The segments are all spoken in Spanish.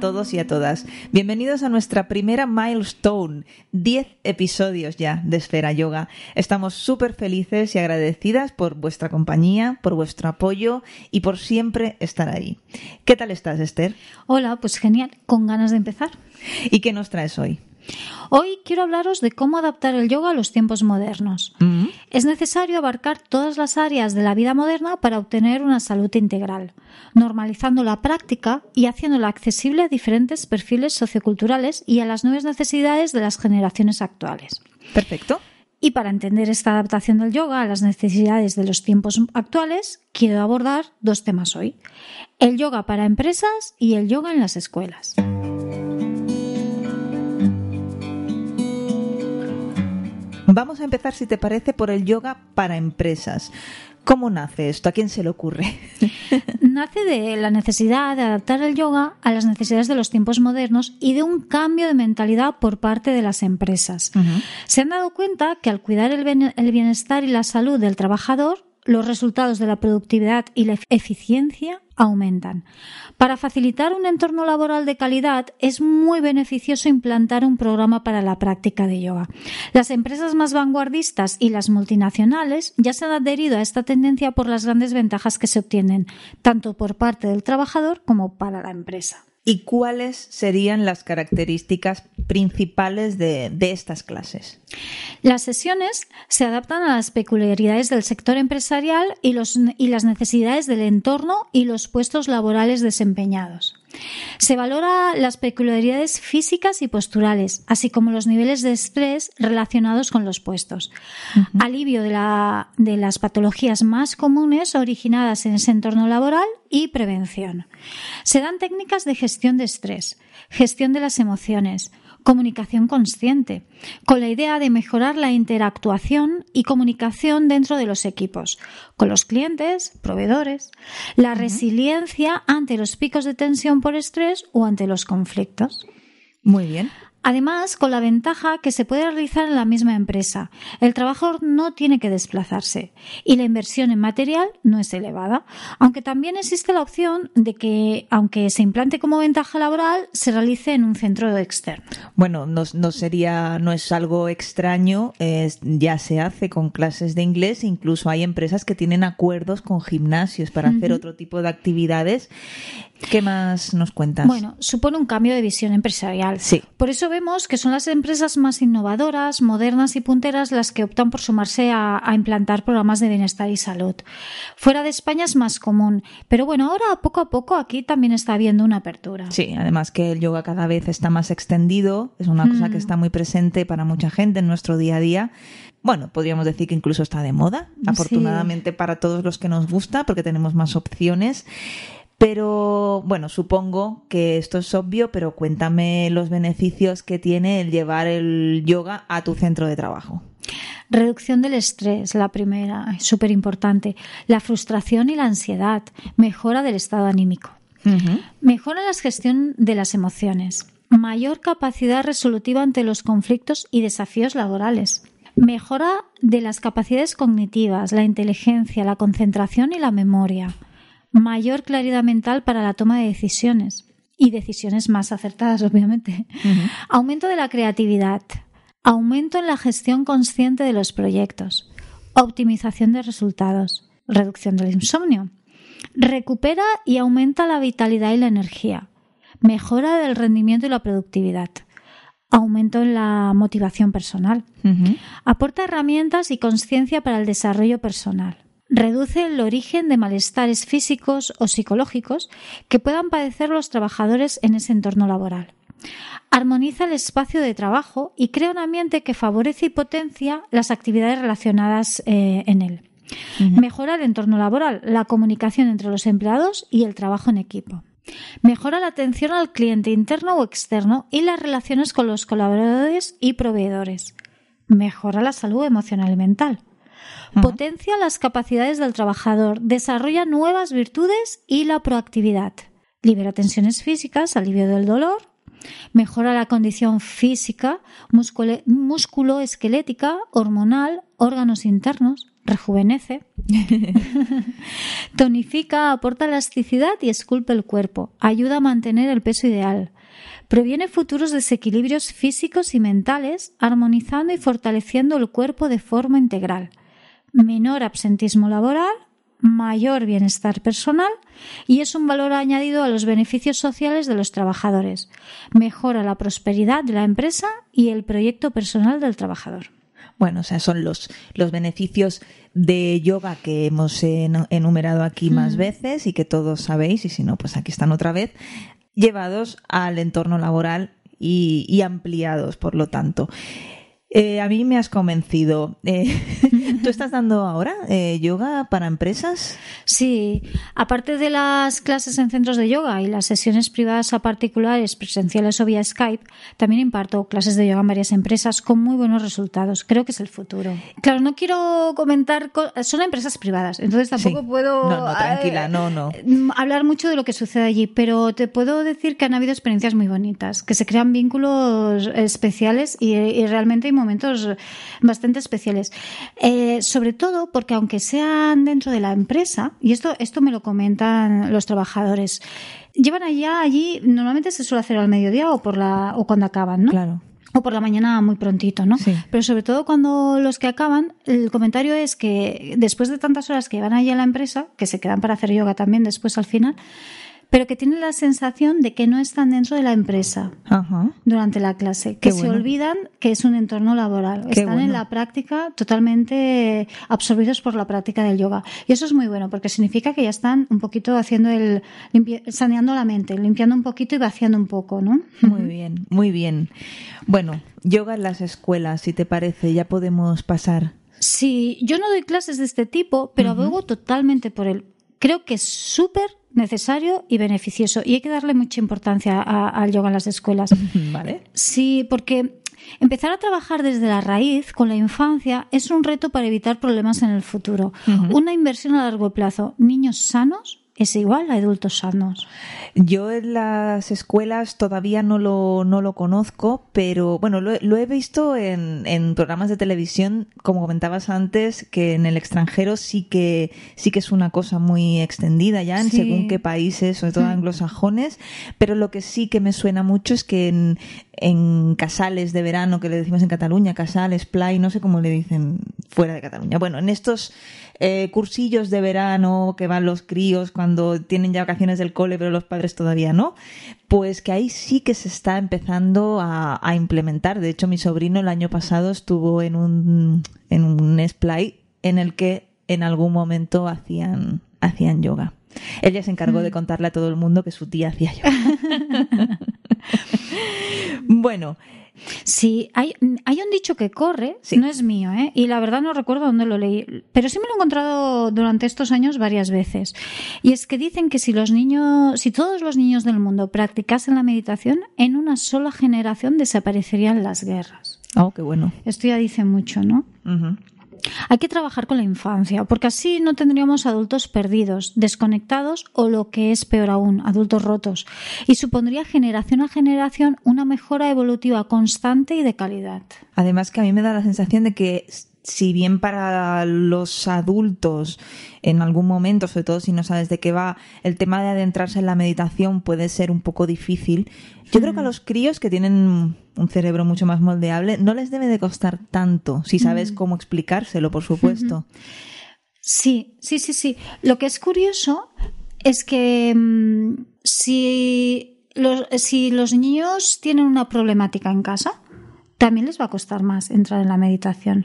a todos y a todas. Bienvenidos a nuestra primera milestone, 10 episodios ya de Esfera Yoga. Estamos súper felices y agradecidas por vuestra compañía, por vuestro apoyo y por siempre estar ahí. ¿Qué tal estás, Esther? Hola, pues genial, con ganas de empezar. ¿Y qué nos traes hoy? Hoy quiero hablaros de cómo adaptar el yoga a los tiempos modernos. Mm. Es necesario abarcar todas las áreas de la vida moderna para obtener una salud integral, normalizando la práctica y haciéndola accesible a diferentes perfiles socioculturales y a las nuevas necesidades de las generaciones actuales. Perfecto. Y para entender esta adaptación del yoga a las necesidades de los tiempos actuales, quiero abordar dos temas hoy. El yoga para empresas y el yoga en las escuelas. Vamos a empezar, si te parece, por el yoga para empresas. ¿Cómo nace esto? ¿A quién se le ocurre? Nace de la necesidad de adaptar el yoga a las necesidades de los tiempos modernos y de un cambio de mentalidad por parte de las empresas. Se han dado cuenta que al cuidar el bien- el bienestar y la salud del trabajador, los resultados de la productividad y la eficiencia aumentan. Para facilitar un entorno laboral de calidad es muy beneficioso implantar un programa para la práctica de yoga. Las empresas más vanguardistas y las multinacionales ya se han adherido a esta tendencia por las grandes ventajas que se obtienen, tanto por parte del trabajador como para la empresa. ¿Y cuáles serían las características principales de, de estas clases? Las sesiones se adaptan a las peculiaridades del sector empresarial y, los- y las necesidades del entorno y los puestos laborales desempeñados. Se valora las peculiaridades físicas y posturales, así como los niveles de estrés relacionados con los puestos. Alivio de, la- de las patologías más comunes originadas en ese entorno laboral y prevención. Se dan técnicas de gestión de estrés, gestión de las emociones, comunicación consciente, con la idea de mejorar la interactuación y comunicación dentro de los equipos, con los clientes, proveedores, la resiliencia ante los picos de tensión por estrés o ante los conflictos. Muy bien. Además, con la ventaja que se puede realizar en la misma empresa. El trabajador no tiene que desplazarse y la inversión en material no es elevada, aunque también existe la opción de que, aunque se implante como ventaja laboral, se realice en un centro externo. Bueno, no, no sería, no es algo extraño, es- ya se hace con clases de inglés, incluso hay empresas que tienen acuerdos con gimnasios para hacer otro tipo de actividades. ¿Qué más nos cuentas? Bueno, supone un cambio de visión empresarial. Sí. Por eso vemos que son las empresas más innovadoras, modernas y punteras las que optan por sumarse a, a implantar programas de bienestar y salud. Fuera de España es más común, pero bueno, ahora poco a poco aquí también está habiendo una apertura. Sí, además que el yoga cada vez está más extendido, es una cosa que está muy presente para mucha gente en nuestro día a día. Bueno, podríamos decir que incluso está de moda, afortunadamente para todos los que nos gusta, porque tenemos más opciones. Pero bueno, supongo que esto es obvio, pero cuéntame los beneficios que tiene el llevar el yoga a tu centro de trabajo. Reducción del estrés, la primera, súper importante. La frustración y la ansiedad. Mejora del estado anímico. Mejora la gestión de las emociones. Mayor capacidad resolutiva ante los conflictos y desafíos laborales. Mejora de las capacidades cognitivas, la inteligencia, la concentración y la memoria. Mayor claridad mental para la toma de decisiones. Y decisiones más acertadas, obviamente. Aumento de la creatividad. Aumento en la gestión consciente de los proyectos. Optimización de resultados. Reducción del insomnio. Recupera y aumenta la vitalidad y la energía. Mejora del rendimiento y la productividad. Aumento en la motivación personal. Aporta herramientas y conciencia para el desarrollo personal. Reduce el origen de malestares físicos o psicológicos que puedan padecer los trabajadores en ese entorno laboral. Armoniza el espacio de trabajo y crea un ambiente que favorece y potencia las actividades relacionadas eh, en él. Mejora el entorno laboral, la comunicación entre los empleados y el trabajo en equipo. Mejora la atención al cliente interno o externo y las relaciones con los colaboradores y proveedores. Mejora la salud emocional y mental. Potencia las capacidades del trabajador, desarrolla nuevas virtudes y la proactividad. Libera tensiones físicas, alivio del dolor, mejora la condición física, músculo-esquelética, hormonal, órganos internos, rejuvenece, tonifica, aporta elasticidad y esculpe el cuerpo, ayuda a mantener el peso ideal, previene futuros desequilibrios físicos y mentales, armonizando y fortaleciendo el cuerpo de forma integral, menor absentismo laboral, mayor bienestar personal y es un valor añadido a los beneficios sociales de los trabajadores. Mejora la prosperidad de la empresa y el proyecto personal del trabajador. Bueno, o sea, son los, los beneficios de yoga que hemos enumerado aquí más mm. veces y que todos sabéis, y si no, pues aquí están otra vez, llevados al entorno laboral y, y ampliados, por lo tanto. Eh, a mí me has convencido. Eh, ¿Tú estás dando ahora eh, yoga para empresas? Sí, aparte de las clases en centros de yoga y las sesiones privadas a particulares, presenciales o vía Skype, también imparto clases de yoga en varias empresas con muy buenos resultados. Creo que es el futuro. Claro, no quiero comentar, son empresas privadas, entonces tampoco puedo no, no, tranquila, no, no. hablar mucho de lo que sucede allí, pero te puedo decir que han habido experiencias muy bonitas, que se crean vínculos especiales y, y realmente hay momentos bastante especiales. Eh, sobre todo porque aunque sean dentro de la empresa, y esto, esto me lo comentan los trabajadores, llevan allá allí, normalmente se suele hacer al mediodía o por la, o cuando acaban, ¿no? Claro o por la mañana muy prontito, ¿no? Pero sobre todo cuando los que acaban, el comentario es que después de tantas horas que van allí a la empresa, que se quedan para hacer yoga también después al final, pero que tienen la sensación de que no están dentro de la empresa durante la clase, que se olvidan que es un entorno laboral, están en la práctica totalmente absorbidos por la práctica del yoga. Y eso es muy bueno porque significa que ya están un poquito haciendo el saneando la mente, limpiando un poquito y vaciando un poco, ¿no? Muy bien, muy bien. Bueno, yoga en las escuelas, si te parece, ya podemos pasar. Sí, yo no doy clases de este tipo, pero abogo totalmente por él. Creo que es súper necesario y beneficioso. Y hay que darle mucha importancia al yoga en las escuelas. Vale. Sí, porque empezar a trabajar desde la raíz con la infancia es un reto para evitar problemas en el futuro. Una inversión a largo plazo. Niños sanos es igual a adultos sanos. Yo en las escuelas todavía no lo, no lo conozco, pero bueno, lo, he visto en, en, programas de televisión, como comentabas antes, que en el extranjero sí que, sí que es una cosa muy extendida ya, en según qué países, sobre todo mm. anglosajones, pero lo que sí que me suena mucho es que en, en casales de verano, que le decimos en Cataluña, casales, play, no sé cómo le dicen fuera de Cataluña. Bueno, en estos eh, cursillos de verano que van los críos cuando tienen ya vacaciones del cole, pero los padres todavía no, pues que ahí sí que se está empezando a, implementar. De hecho, mi sobrino el año pasado estuvo en un, en un splay en el que en algún momento hacían, hacían yoga. Ella se encargó de mm. contarle a todo el mundo que su tía hacía yoga. bueno, Sí, hay, hay un dicho que corre, no es mío, ¿eh? y la verdad no recuerdo dónde lo leí, pero sí me lo he encontrado durante estos años varias veces. Y es que dicen que si los niños, si todos los niños del mundo practicasen la meditación, en una sola generación desaparecerían las guerras. Oh, qué bueno. Esto ya dice mucho, ¿no? Hay que trabajar con la infancia, porque así no tendríamos adultos perdidos, desconectados o lo que es peor aún, adultos rotos, y supondría generación a generación una mejora evolutiva constante y de calidad. Además que a mí me da la sensación de que si bien para los adultos en algún momento, sobre todo si no sabes de qué va, el tema de adentrarse en la meditación puede ser un poco difícil, yo creo que a los críos que tienen un cerebro mucho más moldeable no les debe de costar tanto, si sabes cómo explicárselo, por supuesto. Sí, sí, sí, sí. Lo que es curioso es que mm, si, los, si los niños tienen una problemática en casa, también les va a costar más entrar en la meditación.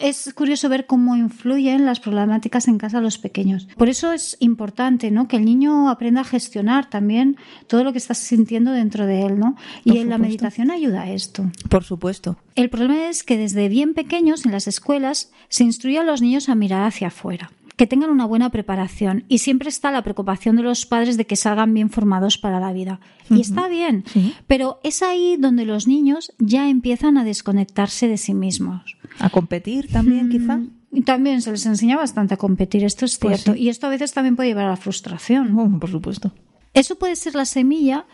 es, curioso ver cómo influyen las problemáticas en casa a los pequeños. Por eso es importante ¿no? que el niño aprenda a gestionar también todo lo que está sintiendo dentro de él. ¿no? Y en la meditación ayuda a esto. Por supuesto. El problema es que desde bien pequeños en las escuelas se instruye a los niños a mirar hacia afuera que tengan una buena preparación y siempre está la preocupación de los padres de que salgan bien formados para la vida. Y está bien, pero es ahí donde los niños ya empiezan a desconectarse de sí mismos. A competir también, quizá. Y también se les enseña bastante a competir, esto es pues cierto. Y esto a veces también puede llevar a la frustración. Oh, por supuesto. Eso puede ser la semilla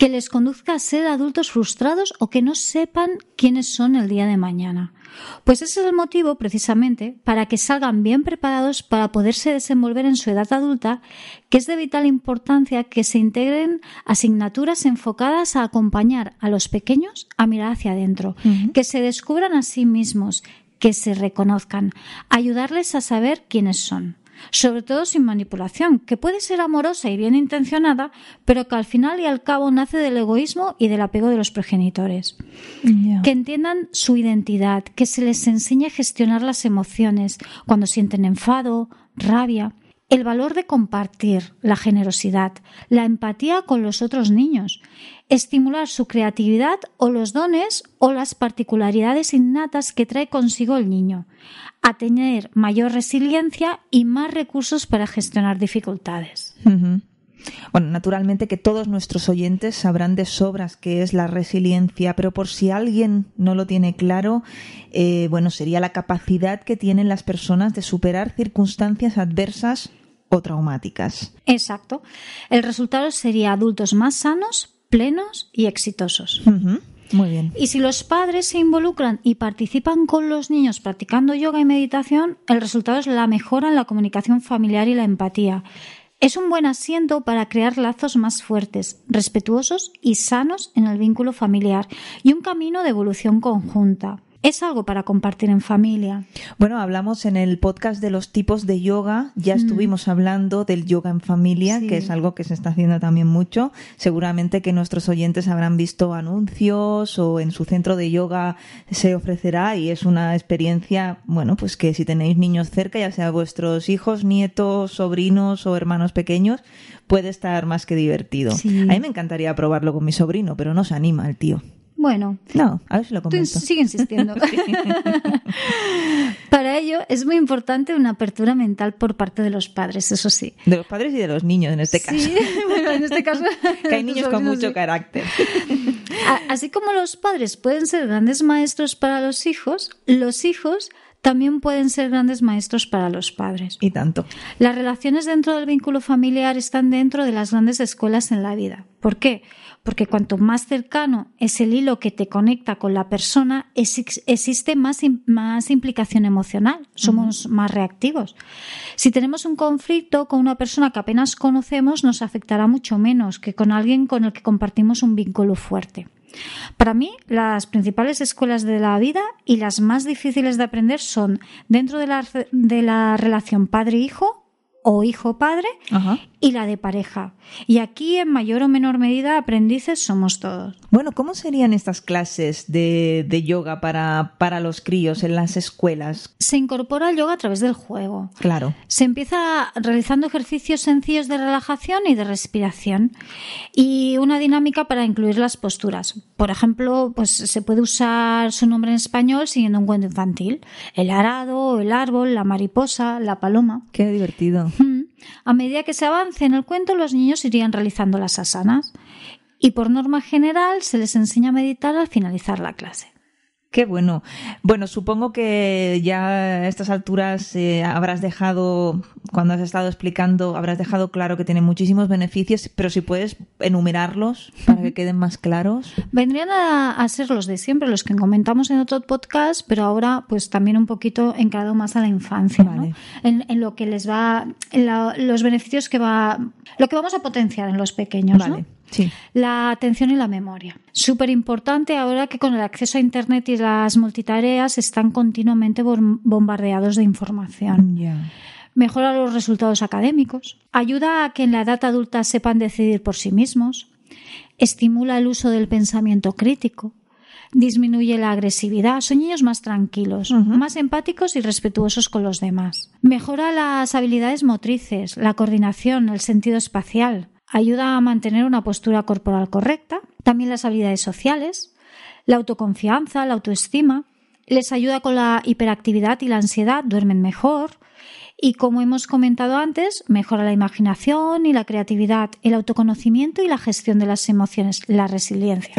que les conduzca a ser adultos frustrados o que no sepan quiénes son el día de mañana. Pues ese es el motivo, precisamente, para que salgan bien preparados para poderse desenvolver en su edad adulta, que es de vital importancia que se integren asignaturas enfocadas a acompañar a los pequeños a mirar hacia adentro, que se descubran a sí mismos, que se reconozcan, ayudarles a saber quiénes son sobre todo sin manipulación, que puede ser amorosa y bien intencionada, pero que al final y al cabo nace del egoísmo y del apego de los progenitores. Que entiendan su identidad, que se les enseñe a gestionar las emociones cuando sienten enfado, rabia, el valor de compartir, la generosidad, la empatía con los otros niños, estimular su creatividad o los dones o las particularidades innatas que trae consigo el niño, a tener mayor resiliencia y más recursos para gestionar dificultades. Bueno, naturalmente que todos nuestros oyentes sabrán de sobras qué es la resiliencia, pero por si alguien no lo tiene claro, eh, bueno, sería la capacidad que tienen las personas de superar circunstancias adversas o traumáticas. Exacto. El resultado sería adultos más sanos, plenos y exitosos. Muy bien. Y si los padres se involucran y participan con los niños practicando yoga y meditación, el resultado es la mejora en la comunicación familiar y la empatía. Es un buen asiento para crear lazos más fuertes, respetuosos y sanos en el vínculo familiar y un camino de evolución conjunta es algo para compartir en familia. Bueno, hablamos en el podcast de los tipos de yoga, ya mm. estuvimos hablando del yoga en familia, que es algo que se está haciendo también mucho. Seguramente que nuestros oyentes habrán visto anuncios o en su centro de yoga se ofrecerá y es una experiencia, bueno, pues que si tenéis niños cerca, ya sea vuestros hijos, nietos, sobrinos o hermanos pequeños, puede estar más que divertido. A mí me encantaría probarlo con mi sobrino, pero no se anima el tío. Bueno, no, a ver si lo comento. sigue insistiendo. Para ello es muy importante una apertura mental por parte de los padres, eso sí. De los padres y de los niños en este caso. Sí, bueno, en este caso. que hay niños con mucho carácter. Así como los padres pueden ser grandes maestros para los hijos, los hijos también pueden ser grandes maestros para los padres. Y tanto. Las relaciones dentro del vínculo familiar están dentro de las grandes escuelas en la vida. ¿Por qué? porque cuanto más cercano es el hilo que te conecta con la persona, existe más, más implicación emocional, somos más reactivos. Si tenemos un conflicto con una persona que apenas conocemos, nos afectará mucho menos que con alguien con el que compartimos un vínculo fuerte. Para mí, las principales escuelas de la vida y las más difíciles de aprender son dentro de la, de la relación padre-hijo o hijo-padre y la de pareja. Y aquí, en mayor o menor medida, aprendices somos todos. Bueno, ¿cómo serían estas clases de, de, yoga para, para los críos en las escuelas? Se incorpora el yoga a través del juego. Claro. Se empieza realizando ejercicios sencillos de relajación y de respiración y una dinámica para incluir las posturas. Por ejemplo, pues se puede usar su nombre en español siguiendo un cuento infantil. El arado, el árbol, la mariposa, la paloma. Qué divertido. A medida que se avance en el cuento, los niños irían realizando las asanas y por norma general se les enseña a meditar al finalizar la clase. Qué bueno. Bueno, supongo que ya a estas alturas eh, habrás dejado, cuando has estado explicando, habrás dejado claro que tiene muchísimos beneficios, pero si puedes enumerarlos para que queden más claros. Vendrían a, ser los de siempre, los que comentamos en otro podcast, pero ahora pues también un poquito encarado más a la infancia, en, lo que les va, en los beneficios que va, lo que vamos a potenciar en los pequeños. Vale. La atención y la memoria. Súper importante ahora que con el acceso a Internet y las multitareas están continuamente bombardeados de información. Mejora los resultados académicos. Ayuda a que en la edad adulta sepan decidir por sí mismos. Estimula el uso del pensamiento crítico disminuye la agresividad, son niños más tranquilos, más empáticos y respetuosos con los demás. Mejora las habilidades motrices, la coordinación, el sentido espacial, ayuda a mantener una postura corporal correcta, también las habilidades sociales, la autoconfianza, la autoestima, les ayuda con la hiperactividad y la ansiedad, duermen mejor y como hemos comentado antes, mejora la imaginación y la creatividad, el autoconocimiento y la gestión de las emociones, la resiliencia.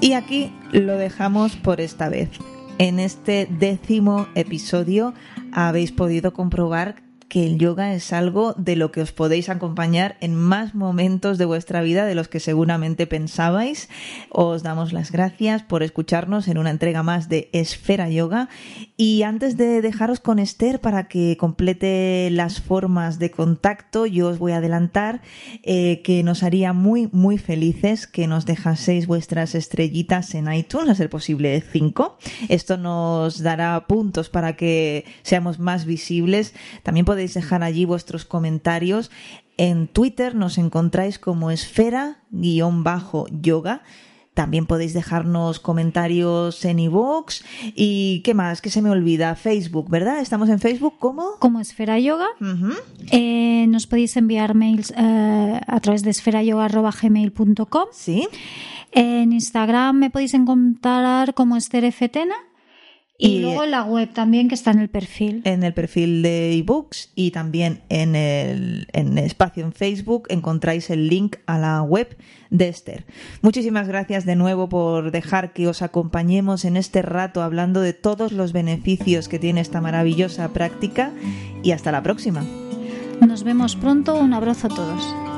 Y aquí lo dejamos por esta vez. En este décimo episodio habéis podido comprobar que el yoga es algo de lo que os podéis acompañar en más momentos de vuestra vida de los que seguramente pensabais. Os damos las gracias por escucharnos en una entrega más de Esfera Yoga. Y antes de dejaros con Esther para que complete las formas de contacto, yo os voy a adelantar eh, que nos haría muy, muy felices que nos dejaseis vuestras estrellitas en iTunes, a ser posible cinco. Esto nos dará puntos para que seamos más visibles. También podéis podéis dejar allí vuestros comentarios. En Twitter nos encontráis como esfera-yoga. También podéis dejarnos comentarios en iVoox. ¿Y qué más? ¿Qué se me olvida? Facebook, ¿verdad? ¿Estamos en Facebook como? Como Esfera Yoga. Eh, nos podéis enviar mails eh, a través de esferayoga.gmail.com. Sí. En Instagram me podéis encontrar como Esther Fetena. Y, luego en la web también, que está en el perfil. En el perfil de ebooks y también en el, en el espacio en Facebook encontráis el link a la web de Esther. Muchísimas gracias de nuevo por dejar que os acompañemos en este rato hablando de todos los beneficios que tiene esta maravillosa práctica y hasta la próxima. Nos vemos pronto. Un abrazo a todos.